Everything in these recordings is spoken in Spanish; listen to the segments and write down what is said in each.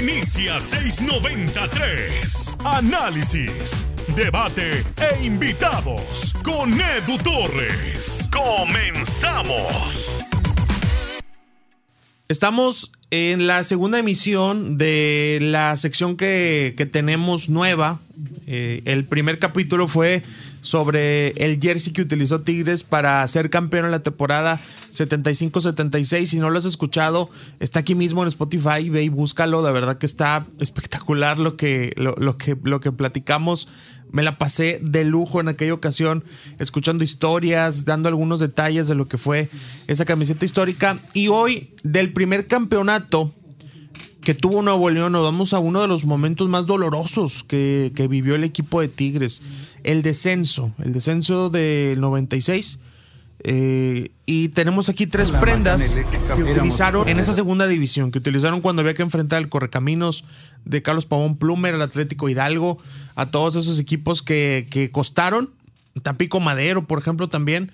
Inicia 693. Análisis, debate e invitados con Edu Torres. Comenzamos. Estamos en la segunda emisión de la sección que, que tenemos nueva. Eh, el primer capítulo fue sobre el jersey que utilizó Tigres para ser campeón en la temporada 75-76. Si no lo has escuchado, está aquí mismo en Spotify, ve y búscalo. De verdad que está espectacular lo que, lo, que, lo que platicamos. Me la pasé de lujo en aquella ocasión, escuchando historias, dando algunos detalles de lo que fue esa camiseta histórica. Y hoy, del primer campeonato que tuvo Nuevo León, nos vamos a uno de los momentos más dolorosos que, que vivió el equipo de Tigres el descenso, el descenso del 96. Eh, y tenemos aquí tres prendas que utilizaron en esa segunda división, que utilizaron cuando había que enfrentar el Correcaminos de Carlos Pavón Plumer, el Atlético Hidalgo, a todos esos equipos que, que costaron. Tampico Madero, por ejemplo, también.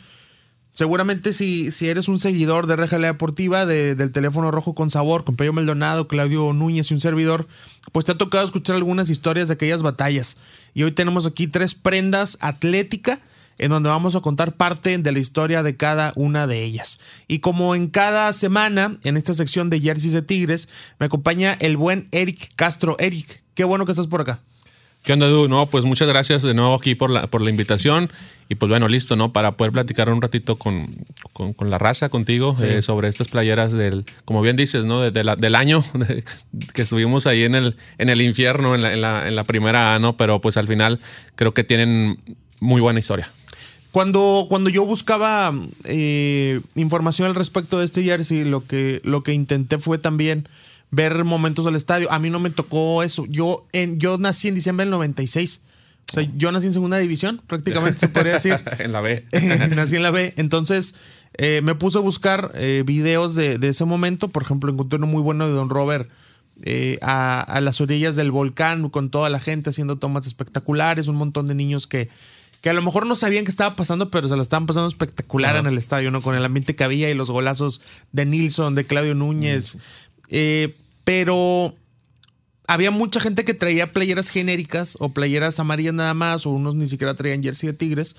Seguramente si, si eres un seguidor de Reja Deportiva, del teléfono rojo con sabor, con Pello Maldonado, Claudio Núñez y un servidor, pues te ha tocado escuchar algunas historias de aquellas batallas. Y hoy tenemos aquí tres prendas atlética en donde vamos a contar parte de la historia de cada una de ellas. Y como en cada semana, en esta sección de Jerseys de Tigres, me acompaña el buen Eric Castro. Eric, qué bueno que estás por acá. ¿Qué onda, Edu? No, pues muchas gracias de nuevo aquí por la, por la invitación. Y pues bueno, listo, ¿no? Para poder platicar un ratito con, con, la raza, contigo, eh, sobre estas playeras del, como bien dices, ¿no? De, del año que estuvimos ahí en el, en el infierno, en la, en, la, en la primera ¿no? Pero pues al final creo que tienen muy buena historia. Cuando, cuando yo buscaba eh, información al respecto de este jersey, lo que, lo que intenté fue también ver momentos del estadio. A mí no me tocó eso. Yo, en, yo nací en diciembre del 96. O sea, yo nací en segunda división, prácticamente se podría decir. en la B. nací en la B. Entonces, eh, me puse a buscar eh, videos de, ese momento. Por ejemplo, encontré uno muy bueno de Don Robert eh, a, las orillas del volcán, con toda la gente haciendo tomas espectaculares, un montón de niños que, que a lo mejor no sabían qué estaba pasando, pero se la estaban pasando espectacular en el estadio, ¿no? Con el ambiente que había y los golazos de Nilsson, de Claudio Núñez. Eh, pero había mucha gente que traía playeras genéricas o playeras amarillas nada más, o unos ni siquiera traían jersey de Tigres,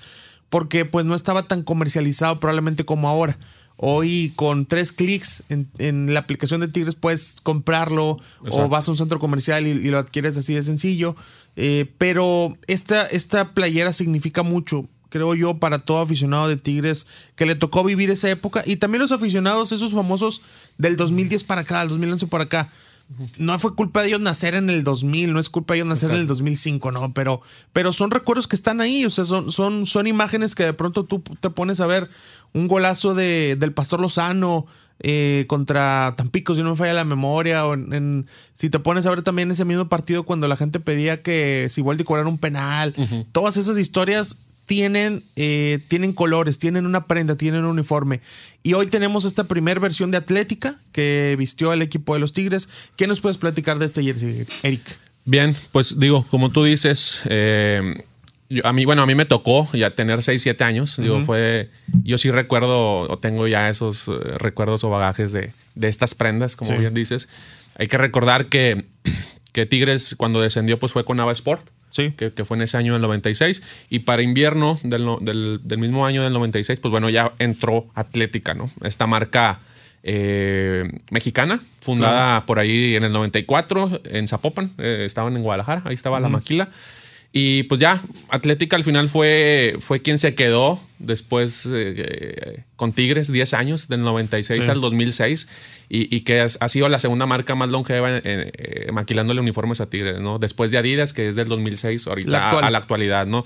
porque pues no estaba tan comercializado probablemente como ahora. Hoy con tres clics en, la aplicación de Tigres puedes comprarlo o vas a un centro comercial y, lo adquieres así de sencillo. Eh, pero esta, esta playera significa mucho creo yo, para todo aficionado de Tigres que le tocó vivir esa época. Y también los aficionados, esos famosos del 2010 para acá, del 2011 para acá. No fue culpa de ellos nacer en el 2000, no es culpa de ellos nacer en el 2005, no, pero, pero son recuerdos que están ahí, o sea, son, son, son imágenes que de pronto tú te pones a ver un golazo de, del Pastor Lozano eh, contra Tampico, si no me falla la memoria, o en, si te pones a ver también ese mismo partido cuando la gente pedía que si igual cobrara un penal, todas esas historias tienen, eh, tienen colores, tienen una prenda, tienen un uniforme. Y hoy tenemos esta primera versión de Atlética que vistió el equipo de los Tigres. ¿Qué nos puedes platicar de este jersey, Eric? Bien, pues digo, como tú dices, eh, a mí, bueno, a mí me tocó ya tener 6, 7 años. Digo, fue, yo sí recuerdo, o tengo ya esos eh, recuerdos o bagajes de, de estas prendas, como bien dices. Hay que recordar que, que Tigres cuando descendió pues fue con Ava Sport. Sí. Que, fue en ese año del 96. Y para invierno del, mismo año del 96, pues bueno, ya entró Atlética, ¿no? Esta marca eh, mexicana, fundada por ahí en el 94 en Zapopan, eh, estaban en Guadalajara, ahí estaba la maquila. Y pues ya, Atlética al final fue, fue quien se quedó después eh, con Tigres, 10 años, del 96 al 2006, y, que ha sido la segunda marca más longeva eh, maquilándole uniformes a Tigres, ¿no? Después de Adidas, que es del 2006 ahorita a, la actualidad, ¿no?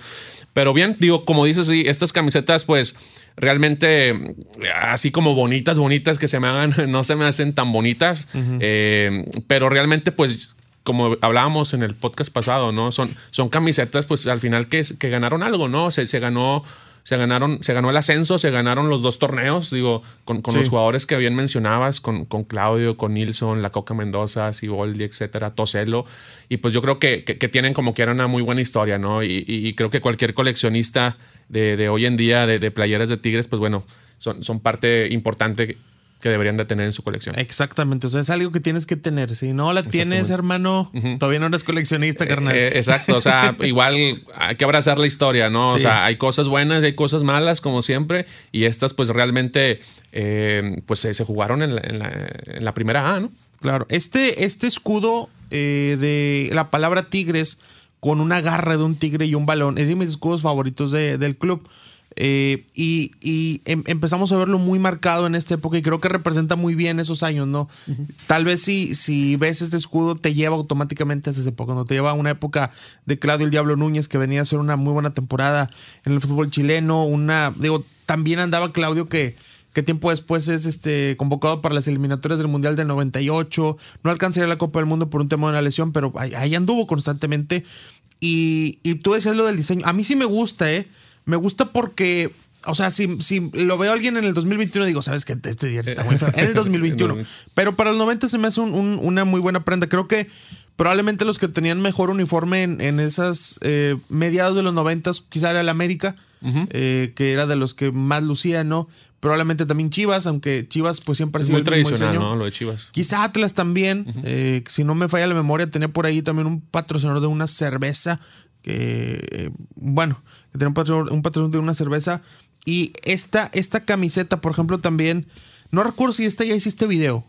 Pero bien, digo, como dices, sí, estas camisetas, pues realmente así como bonitas, bonitas que se me hagan, no se me hacen tan bonitas, eh, pero realmente pues como hablábamos en el podcast pasado, ¿no? Son, son camisetas, pues al final que, que ganaron algo, ¿no? Se, se ganó. Se ganaron, se ganó el ascenso, se ganaron los dos torneos, digo, con, los jugadores que bien mencionabas, con, con Claudio, con Nilsson, La Coca Mendoza, Siboldi, etcétera, Toselo. Y pues yo creo que, que, tienen como que era una muy buena historia, ¿no? Y, y, creo que cualquier coleccionista de, de hoy en día de, de, playeras de Tigres, pues bueno, son, son parte importante que deberían de tener en su colección. Exactamente, o sea, es algo que tienes que tener. Si no la tienes, hermano, todavía no eres coleccionista, carnal. Eh, exacto, o sea, igual hay que abrazar la historia, ¿no? O sea, hay cosas buenas, hay cosas malas, como siempre, y estas pues realmente eh, pues se, jugaron en la, primera A, ¿no? Claro, este, este escudo eh, de la palabra Tigres con una garra de un tigre y un balón es de mis escudos favoritos del club. Eh, y, em, empezamos a verlo muy marcado en esta época y creo que representa muy bien esos años, ¿no? Tal vez si, si ves este escudo te lleva automáticamente a esa época, ¿no? Te lleva a una época de Claudio el Diablo Núñez que venía a hacer una muy buena temporada en el fútbol chileno, una, digo, también andaba Claudio que, que tiempo después es este, convocado para las eliminatorias del Mundial del 98, no alcanzaría la Copa del Mundo por un tema de una lesión, pero ahí, anduvo constantemente. Y, y tú decías lo del diseño, a mí sí me gusta, ¿eh? Me gusta porque, o sea, si, si lo veo a alguien en el 2021, digo, sabes que este día está muy feo. En el 2021. pero para el 90 se me hace una muy buena prenda. Creo que probablemente los que tenían mejor uniforme en, esas eh, mediados de los 90 quizá era el América, eh, que era de los que más lucía, ¿no? Probablemente también Chivas, aunque Chivas pues siempre ha sido muy tradicional, ¿no? Lo de Chivas. Quizá Atlas también, eh, si no me falla la memoria, tenía por ahí también un patrocinador de una cerveza que, bueno, que tenía un patrón, de una cerveza. Y esta, esta camiseta, por ejemplo, también. No recuerdo si esta ya hiciste video.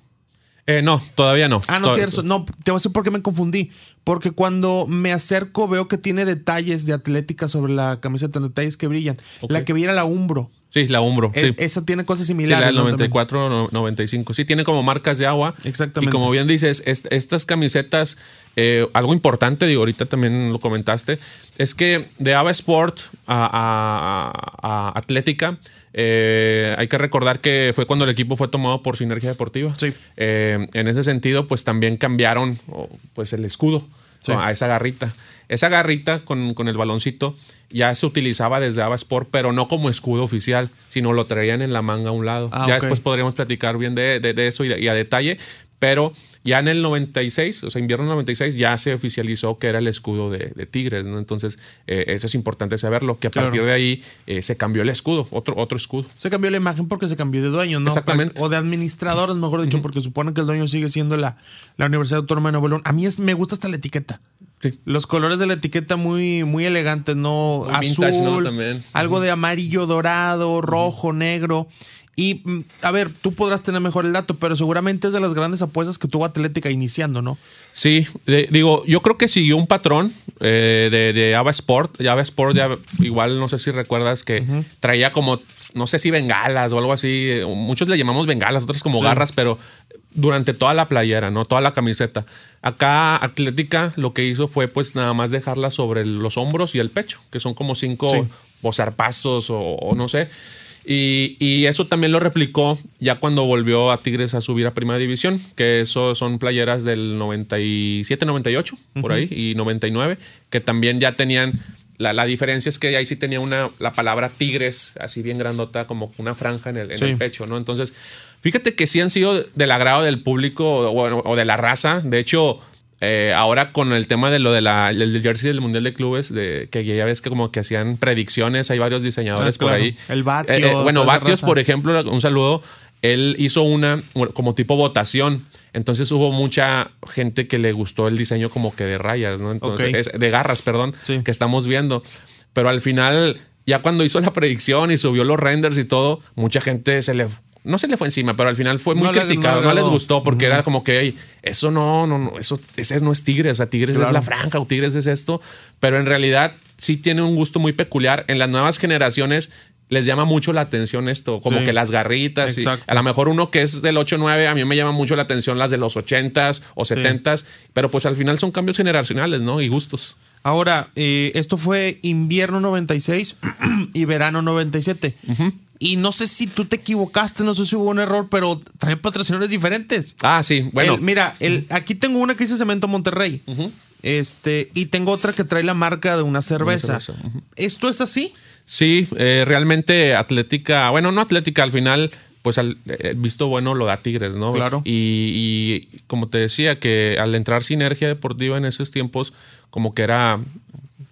Eh, no, todavía no. Ah, no, tienes, no, te voy a decir por qué me confundí. Porque cuando me acerco veo que tiene detalles de atlética sobre la camiseta, detalles que brillan. La que viera la Umbro. Sí, la Umbro. sí. Esa tiene cosas similares. Sí, la del 94, 95. Sí, tiene como marcas de agua. Exactamente. Y como bien dices, estas camisetas, eh, algo importante, digo, ahorita también lo comentaste, es que de Ava Sport a, Atlética, eh, hay que recordar que fue cuando el equipo fue tomado por Sinergia Deportiva. Sí. Eh, en ese sentido, pues también cambiaron pues, el escudo a esa garrita. Esa garrita con, con el baloncito ya se utilizaba desde Avasport, pero no como escudo oficial, sino lo traían en la manga a un lado. Ah, ya después podríamos platicar bien de, eso y, a detalle, pero ya en el 96, o sea, invierno 96, ya se oficializó que era el escudo de, Tigres, ¿no? Entonces, eh, eso es importante saberlo, que a partir de ahí eh, se cambió el escudo, otro, otro escudo. Se cambió la imagen porque se cambió de dueño, ¿no? Exactamente. O de administradores, mejor dicho, porque supone que el dueño sigue siendo la, la Universidad Autónoma de Nuevo León. A mí es, me gusta hasta la etiqueta. Los colores de la etiqueta muy, muy elegantes, ¿no? Azul, algo de amarillo, dorado, rojo, negro. Y mm, a ver, tú podrás tener mejor el dato, pero seguramente es de las grandes apuestas que tuvo Atlética iniciando, ¿no? Sí, digo, yo creo que siguió un patrón eh, de, de Ava Sport. Ava Sport, ya, igual no sé si recuerdas que traía como, no sé si bengalas o algo así. Muchos le llamamos bengalas, otros como garras, pero durante toda la playera, ¿no? Toda la camiseta. Acá Atlética lo que hizo fue pues nada más dejarla sobre los hombros y el pecho, que son como cinco sí. o, no sé. Y, eso también lo replicó ya cuando volvió a Tigres a subir a Primera División, que eso son playeras del 97, 98, por ahí, y 99, que también ya tenían la, diferencia es que ahí sí tenía una, la palabra Tigres, así bien grandota, como una franja en el, en el pecho, ¿no? Entonces, Fíjate que sí han sido del agrado del público o, de la raza. De hecho, eh, ahora con el tema de lo de la, del jersey del Mundial de Clubes, de, que ya ves que como que hacían predicciones, hay varios diseñadores por ahí. El Batios. Eh, eh, bueno, Batios, por ejemplo, un saludo. Él hizo una como tipo votación. Entonces hubo mucha gente que le gustó el diseño como que de rayas, ¿no? Entonces, de garras, perdón, que estamos viendo. Pero al final, ya cuando hizo la predicción y subió los renders y todo, mucha gente se le no se le fue encima, pero al final fue muy criticado, no, les gustó porque era como que, eso no, no, no, eso ese no es Tigres, o sea, Tigres es la franja o Tigres es esto, pero en realidad sí tiene un gusto muy peculiar. En las nuevas generaciones les llama mucho la atención esto, como que las garritas. Y a lo mejor uno que es del 8-9, a mí me llama mucho la atención las de los 80s o 70s, pero pues al final son cambios generacionales, ¿no? Y gustos. Ahora, eh, esto fue invierno 96 y verano 97. Y no sé si tú te equivocaste, no sé si hubo un error, pero trae patrocinadores diferentes. Ah, sí, bueno. mira, el, aquí tengo una que dice Cemento Monterrey. Este, y tengo otra que trae la marca de una cerveza. ¿Esto es así? Sí, eh, realmente Atlética, bueno, no Atlética, al final, pues al eh, visto bueno lo da Tigres, ¿no? Claro. Y, y, como te decía, que al entrar Sinergia Deportiva en esos tiempos, como que era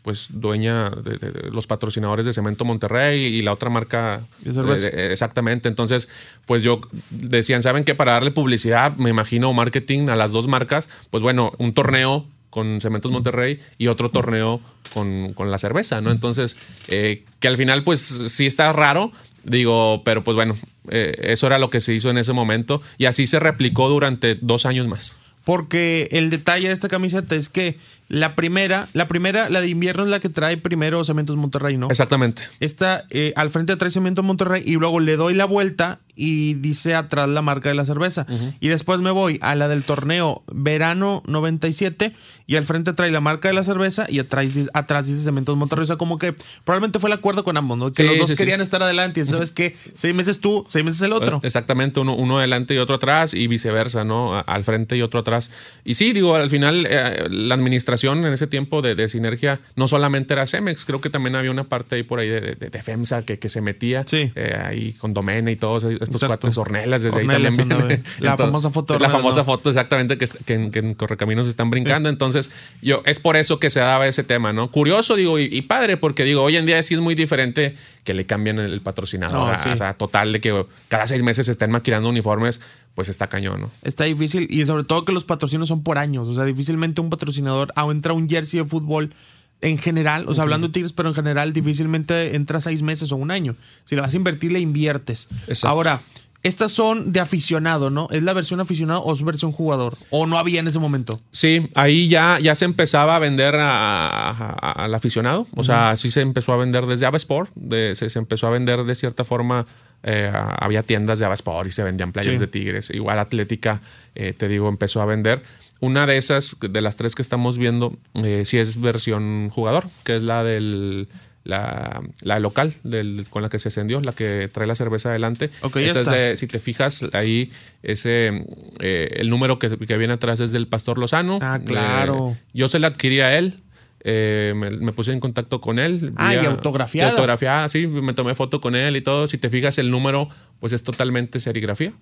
pues dueña de, de- de los patrocinadores de Cemento Monterrey y la otra marca De de- de- exactamente. Entonces, pues yo decían, ¿saben qué? Para darle publicidad, me imagino, marketing a las dos marcas, pues bueno, un torneo con Cementos Monterrey y otro torneo con, con la cerveza, ¿no? Entonces, eh, que al final, pues sí está raro, digo, pero pues bueno, eh, eso era lo que se hizo en ese momento y así se replicó durante dos años más. Porque el detalle de esta camiseta es que la primera, la primera, la de invierno es la que trae primero Cementos Monterrey, ¿no? Exactamente. Esta eh, al frente trae Cementos Monterrey y luego le doy la vuelta y dice atrás la marca de la cerveza. Y después me voy a la del torneo verano 97 y al frente trae la marca de la cerveza y atrás, dice- atrás dice Cementos Monterrey. O sea, como que probablemente fue el acuerdo con ambos, ¿no? Que Sí, los dos sí, sí. querían estar adelante y sabes que seis meses tú, seis meses el otro. Exactamente, uno, uno adelante y otro atrás y viceversa, ¿no? Al frente y otro atrás. Y sí, digo, al final eh, la administración en ese tiempo de, de Sinergia no solamente era Cemex, creo que también había una parte ahí por ahí de, de- de FEMSA que, que se metía Sí. eh, ahí con Domena y todos estos Exacto. cuates Ornelas, desde Ornelas ahí también viene. La famosa foto de La Ornelas, famosa ¿no? foto, exactamente, que, que, que en Correcaminos están brincando. Entonces, yo, es por eso que se daba ese tema, ¿no? Curioso, digo, y, y padre, porque digo, hoy en día sí es muy diferente que le cambien el, el patrocinador. No, a- sí. O sea, total de que cada seis meses se estén maquilando uniformes, pues está cañón, ¿no? Está difícil y sobre todo que los patrocinios son por años. O sea, difícilmente un patrocinador ah, entra un jersey de fútbol en general, o sea, hablando de Tigres, pero en general difícilmente entra seis meses o un año. Si le vas a invertir, le inviertes. Exacto. Ahora, estas son de aficionado, ¿no? ¿Es la versión aficionado o es versión jugador? ¿O no había en ese momento? Sí, ahí ya, ya se empezaba a vender a- a- al aficionado. O sea, sí se empezó a vender desde Avasport. De, se, se empezó a vender de cierta forma. eh, había tiendas de Avasport y se vendían playas Sí. de Tigres. Igual Atlética, eh, te digo, empezó a vender. Una de esas, de las tres que estamos viendo, eh, sí es versión jugador, que es la del. La, la local del, con la que se ascendió, la que trae la cerveza adelante. Ok, ya Esa es está. de- si te fijas ahí, ese eh, el número que, que viene atrás es del Pastor Lozano. Ah, claro. Eh, yo se la adquirí a él. eh, me, me puse en contacto con él. Ah, y autografiada. autografiada, sí. Me tomé foto con él y todo. Si te fijas, el número, pues es totalmente serigrafía.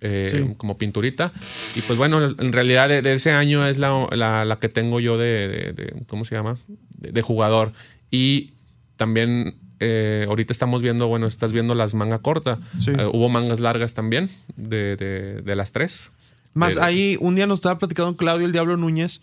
Eh, Sí. Como pinturita. Y pues bueno, en realidad de, de ese año es la, la- la que tengo yo de, de- de- ¿cómo se llama? De, jugador. Y también eh, ahorita estamos viendo, bueno, estás viendo las manga corta. Sí. Eh, hubo mangas largas también de, de- de las tres. Más Eh, ahí, un día nos estaba platicando Claudio el Diablo Núñez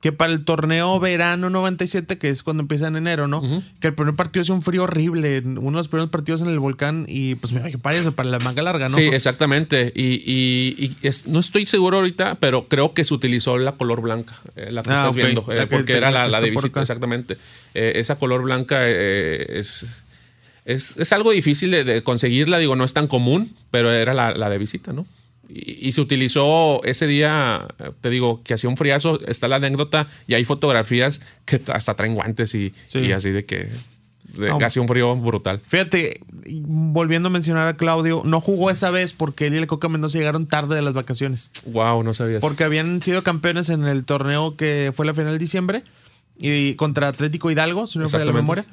que para el torneo verano 97, que es cuando empieza en enero, ¿no? Que el primer partido es un frío horrible, uno de los primeros partidos en el volcán y pues me que parece para la manga larga, ¿no? Sí, exactamente. Y, y- y es- no estoy seguro ahorita, pero creo que se utilizó la color blanca, eh, la que Ah, estás viendo, eh, La que porque era la de visita, exactamente. Eh, esa color blanca eh, es, es, es algo difícil de, de conseguirla, digo, no es tan común, pero era la, la de visita, ¿no? Y, y se utilizó ese día, eh, te digo, que hacía un friazo, está la anécdota y hay fotografías que hasta traen guantes y, Sí. y así de que No. hacía un frío brutal. Fíjate, volviendo a mencionar a Claudio, no jugó esa vez porque él y el Coca Mendoza llegaron tarde de las vacaciones. Wow, no sabías. Porque habían sido campeones en el torneo que fue la final de diciembre y contra Atlético Hidalgo, si no me falla la memoria.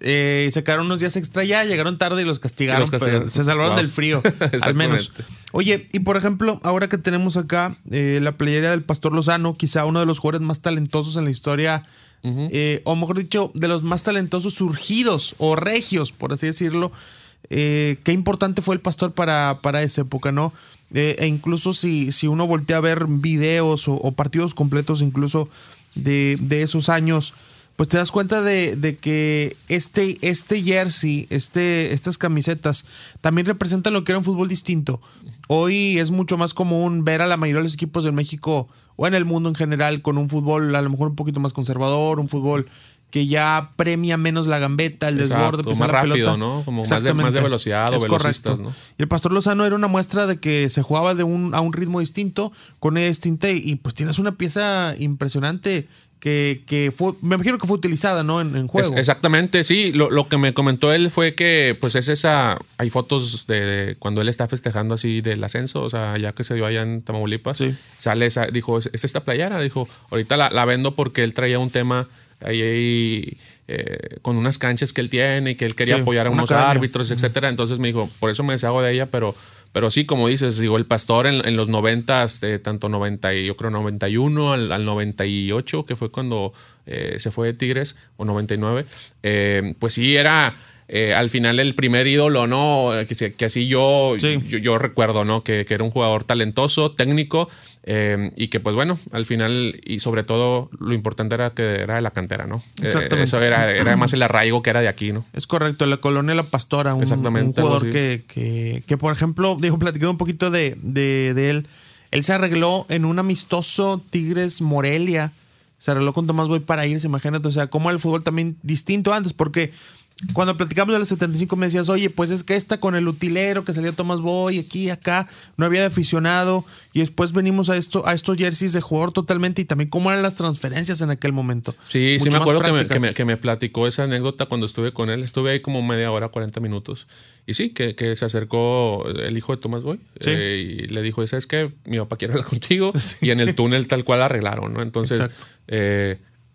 Eh, sacaron unos días extra ya, llegaron tarde y los castigaron. Y los castigaron. pero se salvaron Wow. del frío, al menos. Oye, y por ejemplo, ahora que tenemos acá eh, la playera del Pastor Lozano, quizá uno de los jugadores más talentosos en la historia, eh, o mejor dicho, de los más talentosos surgidos o regios, por así decirlo. Eh, qué importante fue el Pastor para, para esa época, ¿no? E incluso si, si uno voltea a ver videos o, o partidos completos incluso de, de esos años, pues te das cuenta de, de que este, este jersey, este, estas camisetas, también representan lo que era un fútbol distinto. Hoy es mucho más común ver a la mayoría de los equipos de México o en el mundo en general con un fútbol a lo mejor un poquito más conservador, un fútbol que ya premia menos la gambeta, el Exacto, desborde, más la rápido, pelota. ¿no? Como más de- más de velocidad o Es velocistas. ¿no? Y el Pastor Lozano era una muestra de que se jugaba de un, a un ritmo distinto, con distinta, y, y pues tienes una pieza impresionante que, que fue, me imagino que fue utilizada, ¿no? En, en juego. Es- exactamente, sí. Lo, lo que me comentó él fue que, pues, es esa. Hay fotos de, de cuando él está festejando así del ascenso, o sea, ya que se dio allá en Tamaulipas. Sí. Sale esa. Dijo, es esta playera. Dijo, ahorita la, la vendo porque él traía un tema ahí, ahí, eh, con unas canchas que él tiene y que él quería Sí, apoyar a unos academia. árbitros, etcétera. Entonces me dijo, por eso me deshago de ella, pero pero sí, como dices, digo, el pastor en, los 90, este, tanto 90, yo creo 91 al, al 98, que fue cuando eh, se fue de Tigres, o 99, eh, pues sí, era eh, al final el primer ídolo, ¿no? Que, así yo, yo, recuerdo, ¿no? Que, era un jugador talentoso, técnico, eh, y que pues bueno, al final, y sobre todo lo importante era que era de la cantera, ¿no? Eh, Exactamente. eso era, era además el arraigo que era de aquí, ¿no? Es correcto, la colonia La Pastora, un, Exactamente, un jugador que, que, por ejemplo, dijo, platicando un poquito de, de, él, él se arregló en un amistoso Tigres Morelia, se arregló con Tomás Boy para irse, imagínate, o sea, como el fútbol también distinto antes, porque cuando platicamos de los 75 me decías, oye, pues es que esta con el utilero que salió Tomás Boy, aquí, acá, no había de aficionado, y después venimos a esto, a estos jerseys de jugador totalmente, y también cómo eran las transferencias en aquel momento. Sí, sí me acuerdo que me, platicó esa anécdota cuando estuve con él, estuve ahí como media hora, 40 minutos, y sí, que, se acercó el hijo de Tomás Boy, eh, y le dijo, ¿sabes qué? Mi papá quiere hablar contigo, y en el túnel tal cual arreglaron, ¿no? Entonces...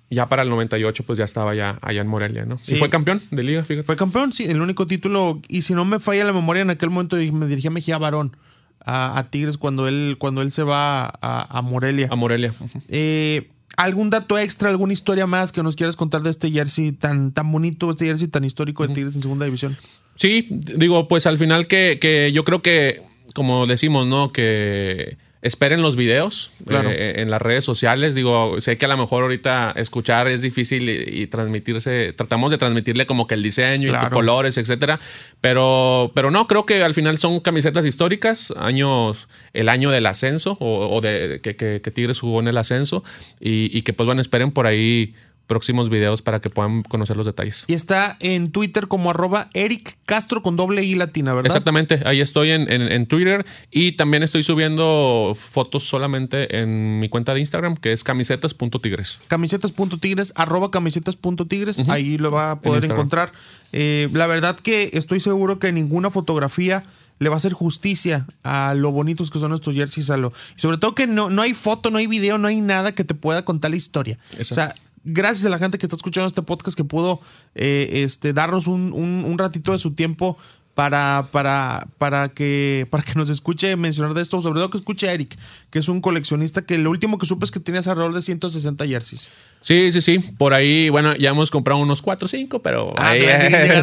Ya para el 98 pues ya estaba ya allá en Morelia, ¿no? Sí. Y fue campeón de liga, fíjate. Fue campeón, sí, el único título. Y si no me falla la memoria, en aquel momento me dirigí a Mejía Barón, a, Tigres, cuando él, cuando él se va a, Morelia. A Morelia. Eh, ¿Algún dato extra, alguna historia más que nos quieras contar de este jersey tan, tan bonito, este jersey tan histórico de Tigres en segunda división? Sí, digo, pues al final que, que yo creo que, como decimos, ¿no? Que esperen los videos eh, en las redes sociales. Digo, sé que a lo mejor ahorita escuchar es difícil y, transmitirse, tratamos de transmitirle como que el diseño y los colores, etcétera. Pero, pero no, creo que al final son camisetas históricas, años, el año del ascenso o, de que, que, Tigres jugó en el ascenso y, y que pues bueno, esperen por ahí próximos videos para que puedan conocer los detalles. Y está en Twitter como arroba Eric Castro con doble I latina, ¿verdad? Exactamente, ahí estoy en, Twitter y también estoy subiendo fotos solamente en mi cuenta de Instagram que es camisetas.tigres. Camisetas.tigres, arroba camisetas.tigres, ahí lo va a poder encontrar. Eh, la verdad que estoy seguro que ninguna fotografía le va a hacer justicia a lo bonitos que son estos jerseys. A lo, y sobre todo que no, no hay foto, no hay video, no hay nada que te pueda contar la historia. O sea, gracias a la gente que está escuchando este podcast que pudo eh, este, darnos un, un, ratito de su tiempo para, para, para, que, para que nos escuche mencionar de esto, sobre todo que escuche a Eric, que es un coleccionista que lo último que supe es que tienes alrededor de 160 jerseys. Sí, sí, sí. Por ahí, bueno, ya hemos comprado unos 4 o 5, pero ah,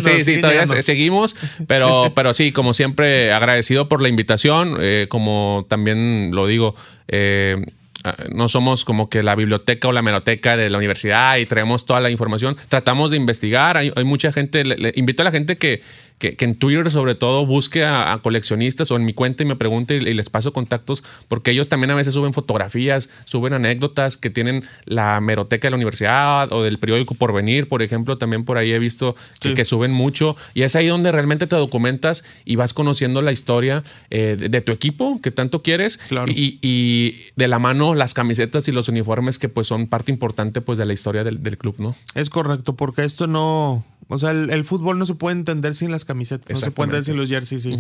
sí, sí, todavía seguimos. Pero, pero sí, como siempre, agradecido por la invitación. Eh, como también lo digo, eh, no somos como que la biblioteca o la meroteca de la universidad y traemos toda la información. Tratamos de investigar. Hay, mucha gente, le, invito a la gente que, que, en Twitter sobre todo busque a, coleccionistas o en mi cuenta y me pregunte y, les paso contactos porque ellos también a veces suben fotografías, suben anécdotas que tienen la meroteca de la universidad o del periódico Porvenir, por ejemplo, también por ahí he visto que, suben mucho y es ahí donde realmente te documentas y vas conociendo la historia eh, de, tu equipo que tanto quieres y, de la mano las camisetas y los uniformes que pues son parte importante pues de la historia del, del club, ¿no? Es correcto, porque esto no o sea, el, fútbol no se puede entender sin las camisetas, no se puede entender sin los jerseys. Sí.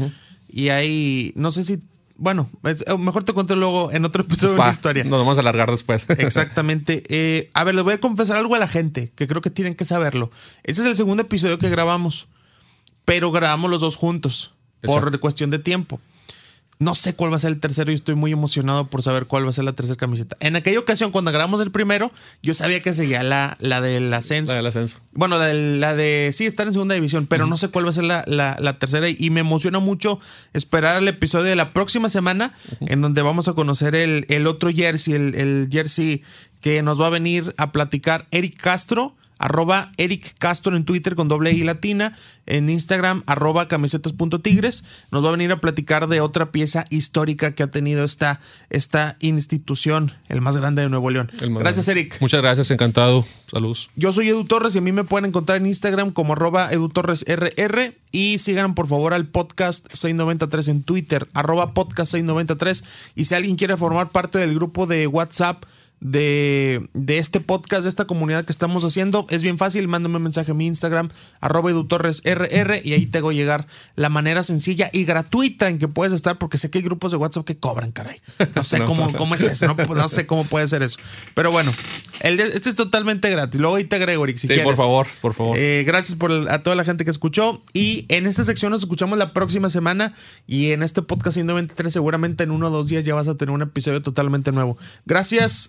Y hay, no sé si, bueno, eh, mejor te cuento luego en otro episodio de la historia. Nos vamos a alargar después. Exactamente. Eh, a ver, les voy a confesar algo a la gente, que creo que tienen que saberlo. Este es el segundo episodio que grabamos, pero grabamos los dos juntos, por cuestión de tiempo. No sé cuál va a ser el tercero y estoy muy emocionado por saber cuál va a ser la tercera camiseta. En aquella ocasión, cuando grabamos el primero, yo sabía que seguía la, la del ascenso. La del ascenso. Bueno, la de, la de sí, estar en segunda división, pero no sé cuál va a ser la, la, tercera. Y me emociona mucho esperar el episodio de la próxima semana, en donde vamos a conocer el, el otro jersey, el, el jersey que nos va a venir a platicar Eric Castro arroba Eric Castro en Twitter con doble I latina, en Instagram arroba camisetas.tigres. Nos va a venir a platicar de otra pieza histórica que ha tenido esta, esta institución, el más grande de Nuevo León. Gracias, Eric. Muchas gracias, encantado. Saludos. Yo soy Edu Torres y a mí me pueden encontrar en Instagram como arroba Edu Torres RR y sigan por favor al podcast 693 en Twitter, arroba podcast 693 y si alguien quiere formar parte del grupo de WhatsApp de, de, este podcast, de esta comunidad que estamos haciendo, es bien fácil. Mándame un mensaje a mi Instagram, arroba edutorresrr, y ahí te hago llegar la manera sencilla y gratuita en que puedes estar, porque sé que hay grupos de WhatsApp que cobran, caray. No sé cómo, cómo es eso, no, sé cómo puede ser eso. Pero bueno, el, este es totalmente gratis. Luego ahí te agrego, Eric, si sí, por favor, por favor. Eh, gracias por a toda la gente que escuchó. Y en esta sección nos escuchamos la próxima semana. Y en este podcast 193, seguramente en uno o dos días ya vas a tener un episodio totalmente nuevo. Gracias,